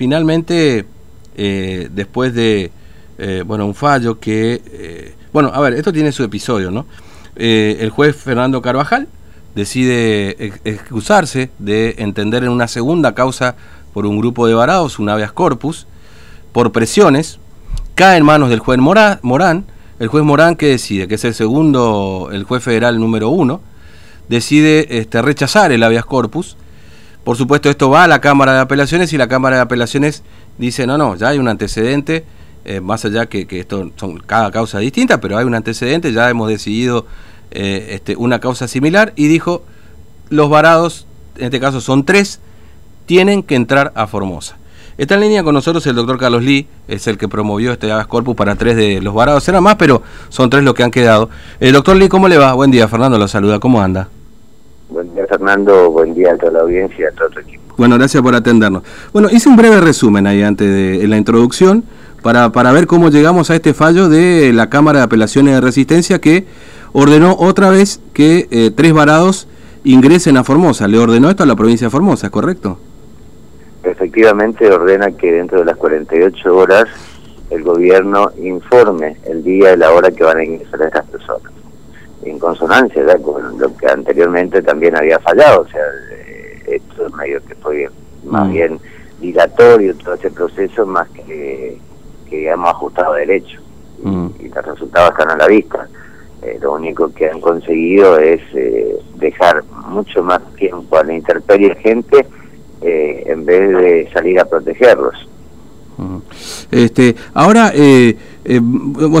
finalmente, eh, después de, eh, bueno, un fallo que, eh, bueno, a ver, esto tiene su episodio, ¿no? el juez Fernando Carvajal decide excusarse de entender en una segunda causa por un grupo de varados, un habeas corpus, por presiones, cae en manos del juez Morán, el juez Morán que decide, que es el segundo, el juez federal número uno, decide este, rechazar el habeas corpus, por supuesto, esto va a la Cámara de Apelaciones y la Cámara de Apelaciones dice, no, no, ya hay un antecedente, eh, más allá que, que, esto son cada causa distinta, pero hay un antecedente, ya hemos decidido eh, este, una causa similar y dijo, los varados, en este caso son tres, tienen que entrar a Formosa. Está en línea con nosotros el doctor Carlos Lee, es el que promovió este habeas corpus para tres de los varados. Eran más, pero son tres los que han quedado. El doctor Lee, ¿cómo le va? Buen día, Fernando lo saluda. ¿Cómo anda? Buen día, Fernando. Buen día a toda la audiencia y a todo el equipo. Bueno, gracias por atendernos. Bueno, hice un breve resumen ahí antes de la introducción para, para ver cómo llegamos a este fallo de la Cámara de Apelaciones de Resistencia que ordenó otra vez que eh, tres varados ingresen a Formosa. Le ordenó esto a la provincia de Formosa, ¿correcto? Efectivamente, ordena que dentro de las 48 horas el gobierno informe el día y la hora que van a ingresar estas personas en consonancia con lo que anteriormente también había fallado, o sea, eh, esto es medio que fue más mm. bien dilatorio todo ese proceso más que, que digamos ajustado a derecho mm. y los resultados están a la vista. Eh, lo único que han conseguido es eh, dejar mucho más tiempo a la intemperie gente en vez de salir a protegerlos. Mm. Este, ahora, eh, eh,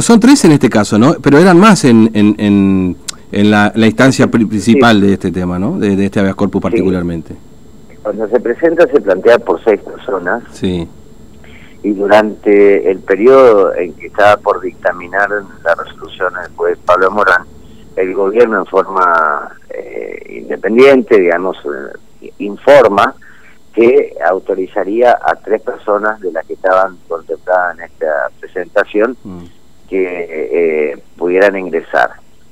son tres en este caso, ¿no? Pero eran más en, en, en, la, instancia principal de este tema, ¿no? De, este habeas corpus particularmente. Cuando se presenta se plantea por seis personas. Sí. Y durante el periodo en que estaba por dictaminar la resolución el juez Pablo Morán, el gobierno en forma eh, independiente, digamos, informa que autorizaría a tres personas de las que estaban contempladas en esta presentación mm. que eh, pudieran ingresar.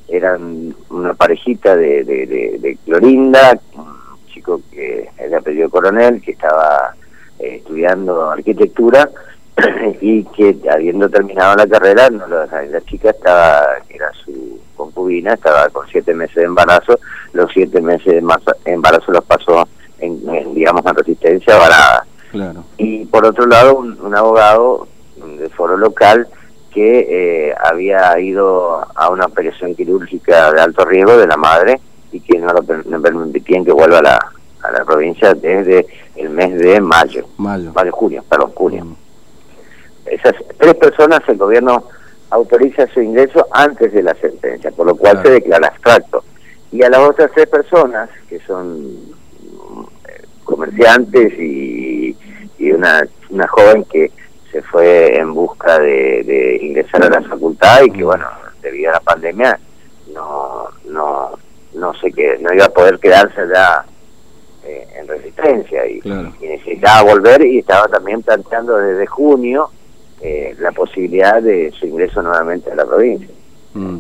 Eran una parejita de, de, Clorinda, un chico que era apellido coronel, que estaba eh, estudiando arquitectura y que habiendo terminado la carrera, no la chica estaba, que era su concubina, estaba con siete meses de embarazo, los siete meses de embarazo los pasó en, digamos, en resistencia varada. Claro. Y por otro lado, un, abogado de foro local que eh, había ido a una operación quirúrgica de alto riesgo de la madre y que no lo permitían que vuelva a la, a la provincia desde el mes de mayo. Mayo. Vale, junio, perdón, junio. Mm. Esas tres personas el gobierno autoriza su ingreso antes de la sentencia, por lo cual se declara abstracto. Y a las otras tres personas, que son comerciantes y, una, una joven que se fue en busca de, ingresar a la facultad y que bueno debido a la pandemia no no no sé qué no iba a poder quedarse ya eh, en resistencia y, necesitaba volver y estaba también planteando desde junio eh, la posibilidad de su ingreso nuevamente a la provincia. Mm.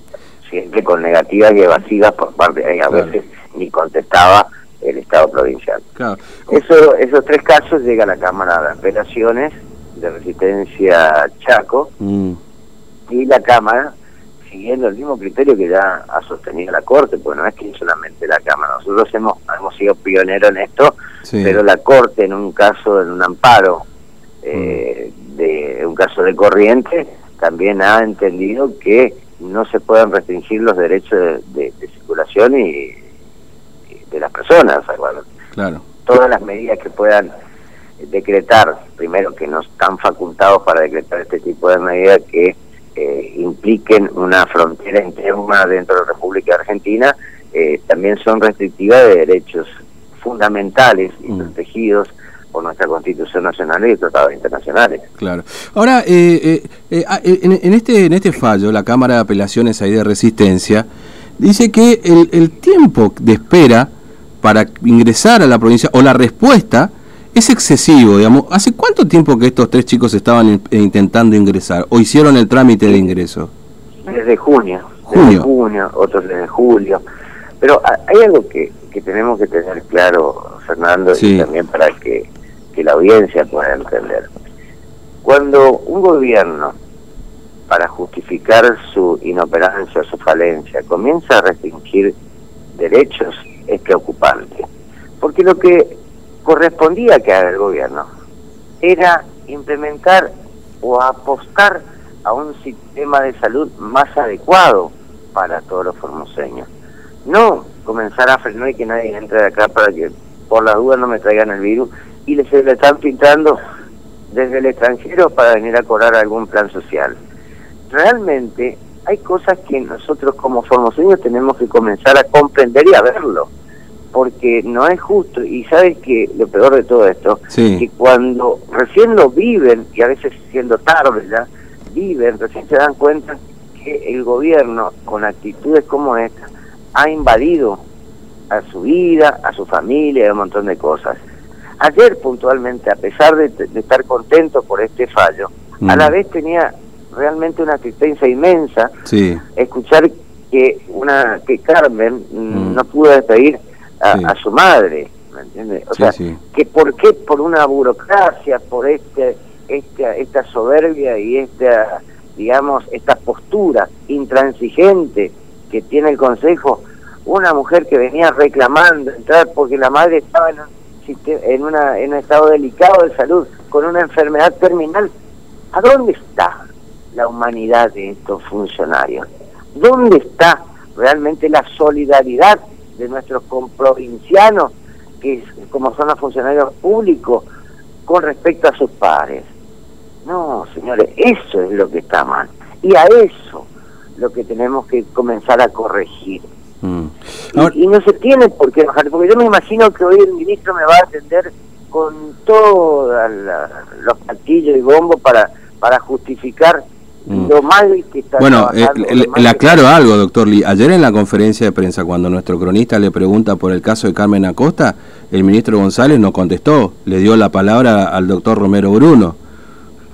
siempre con negativas y evasivas por parte a veces ni contestaba el Estado provincial. Eso, esos tres casos llega a la Cámara de Apelaciones de Resistencia Chaco mm. y la Cámara, siguiendo el mismo criterio que ya ha sostenido la Corte, pues no es que solamente la Cámara, nosotros hemos, hemos sido pioneros en esto, pero la Corte en un caso, en un amparo eh, mm. de un caso de corriente, también ha entendido que no se pueden restringir los derechos de circulación y claro. Todas las medidas que puedan decretar, primero que no están facultados para decretar este tipo de medidas que eh, impliquen una frontera interna dentro de la República Argentina, eh, también son restrictivas de derechos fundamentales y mm. protegidos por nuestra Constitución Nacional y tratados internacionales. Claro. Ahora, eh, ah, en, este en este fallo, la Cámara de Apelaciones ahí de Resistencia dice que el, el tiempo de espera para ingresar a la provincia o la respuesta es excesivo, digamos. ¿Hace cuánto tiempo que estos tres chicos estaban intentando ingresar o hicieron el trámite de ingreso? Desde junio. Junio. Desde junio, otros desde julio. Pero hay algo que, que tenemos que tener claro, Fernando, y también para que, que la audiencia pueda entender. Cuando un gobierno, para justificar su inoperancia o su falencia, comienza a restringir derechos, es preocupante. Porque lo que correspondía que haga el gobierno era implementar o apostar a un sistema de salud más adecuado para todos los formoseños. No comenzar a frenar y que nadie entre de acá para que por la duda no me traigan el virus y se le están pintando desde el extranjero para venir a cobrar algún plan social. Realmente hay cosas que nosotros como formoseños tenemos que comenzar a comprender y a verlo, porque no es justo. Y sabes que lo peor de todo esto, que cuando recién lo viven, y a veces siendo tarde ya, viven, recién se dan cuenta que el gobierno, con actitudes como esta, ha invadido a su vida, a su familia, a un montón de cosas. Ayer puntualmente, a pesar de, estar contento por este fallo, a la mm. vez tenía realmente una tristeza inmensa escuchar que una que Carmen mm. no pudo despedir a, su madre, ¿me entiendes? O sea, que por qué por una burocracia, por este, este esta soberbia y esta digamos esta postura intransigente que tiene el Consejo, una mujer que venía reclamando entrar porque la madre estaba en un, en, una, en un estado delicado de salud, con una enfermedad terminal. ¿A dónde está la humanidad de estos funcionarios? ¿Dónde está realmente la solidaridad de nuestros comprovincianos, que como son los funcionarios públicos, con respecto a sus pares? No, señores, eso es lo que está mal. Y a eso lo que tenemos que comenzar a corregir. Mm. Y, no se tiene por qué bajar, porque yo me imagino que hoy el ministro me va a atender con todos los patillos y bombos para, para justificar. Lo mal que está Bueno, eh, le, aclaro algo, doctor Lee. Ayer en la conferencia de prensa, cuando nuestro cronista le pregunta por el caso de Carmen Acosta, el ministro González no contestó, le dio la palabra al doctor Romero Bruno,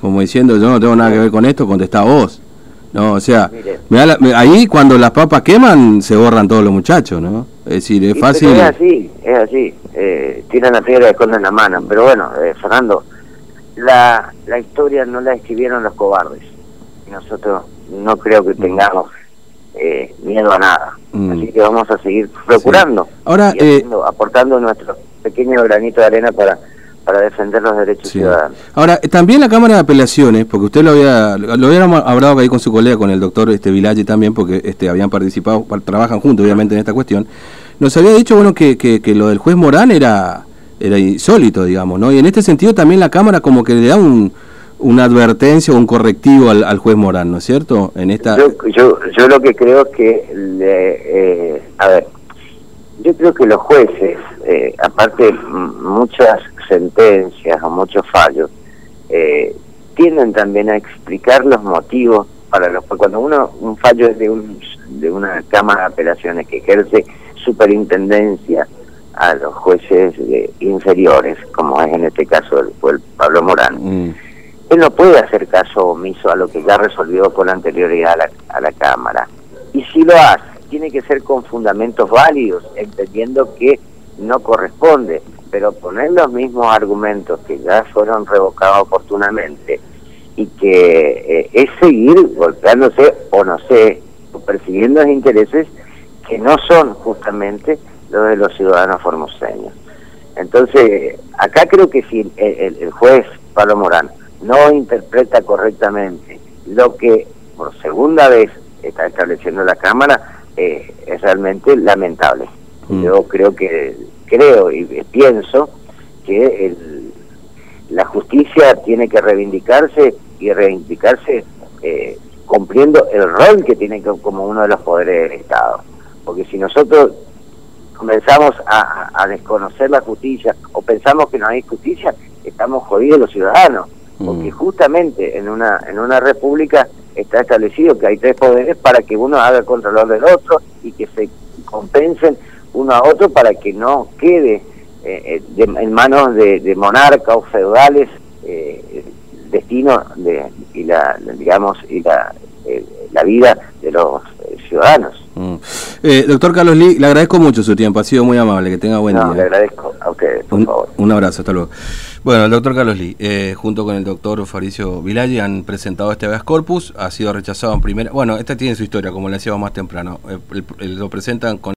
como diciendo, yo no tengo nada que ver con esto, contestá vos. No, o sea, ahí cuando las papas queman se borran todos los muchachos, ¿no? Es decir, es fácil. Es así, es así. Eh, tiran la piedra y esconden la mano. Pero bueno, eh, Fernando, la, la historia no la escribieron los cobardes. Nosotros no creo que mm. tengamos eh, miedo a nada. Mm. Así que vamos a seguir procurando. Ahora, eh, aportando nuestro pequeño granito de arena para para defender los derechos ciudadanos. Ahora, también la Cámara de Apelaciones, porque usted lo había lo habíamos hablado ahí con su colega, con el doctor este Vilalle también, porque este habían participado, trabajan juntos obviamente en esta cuestión, nos había dicho bueno que, que, lo del juez Morán era era insólito, digamos, ¿no? Y en este sentido también la Cámara como que le da un, una advertencia o un correctivo al, juez Morán, ¿no es cierto? En esta... yo, yo, yo lo que creo que, le, eh, a ver, yo creo que los jueces, eh, aparte muchas sentencias o muchos fallos, eh, tienden también a explicar los motivos para los cuando uno un fallo es de un de una cámara de apelaciones que ejerce superintendencia a los jueces inferiores, como es en este caso el, el Pablo Morán, mm. Él no puede hacer caso omiso a lo que ya resolvió con anterioridad a la, a la Cámara. Y si lo hace, tiene que ser con fundamentos válidos, entendiendo que no corresponde pero poner los mismos argumentos que ya fueron revocados oportunamente y que eh, es seguir golpeándose o no sé, persiguiendo intereses que no son justamente los de los ciudadanos formoseños. Entonces, acá creo que si el, juez Pablo Morán no interpreta correctamente lo que por segunda vez está estableciendo la Cámara, eh, es realmente lamentable. Mm. Yo creo que creo y pienso que la justicia tiene que reivindicarse y reivindicarse eh, cumpliendo el rol que tiene como uno de los poderes del Estado. Porque si nosotros comenzamos a, desconocer la justicia o pensamos que no hay justicia, estamos jodidos los ciudadanos. Porque mm. justamente en una, en una república está establecido que hay tres poderes para que uno haga el control del otro y que se compensen uno a otro para que no quede eh, eh, en manos de, monarcas o feudales eh, el destino de, y la digamos y la, la vida de los ciudadanos. Mm. doctor Carlos Lee, le agradezco mucho su tiempo, ha sido muy amable, que tenga buen día. Le agradezco a ustedes, por favor. Un abrazo, hasta luego. Bueno, el doctor Carlos Lee, eh, junto con el doctor Fabricio Vilaggi, han presentado este habeas corpus, ha sido rechazado en primera. Bueno, esta tiene su historia, como le decíamos más temprano. Eh, lo presentan con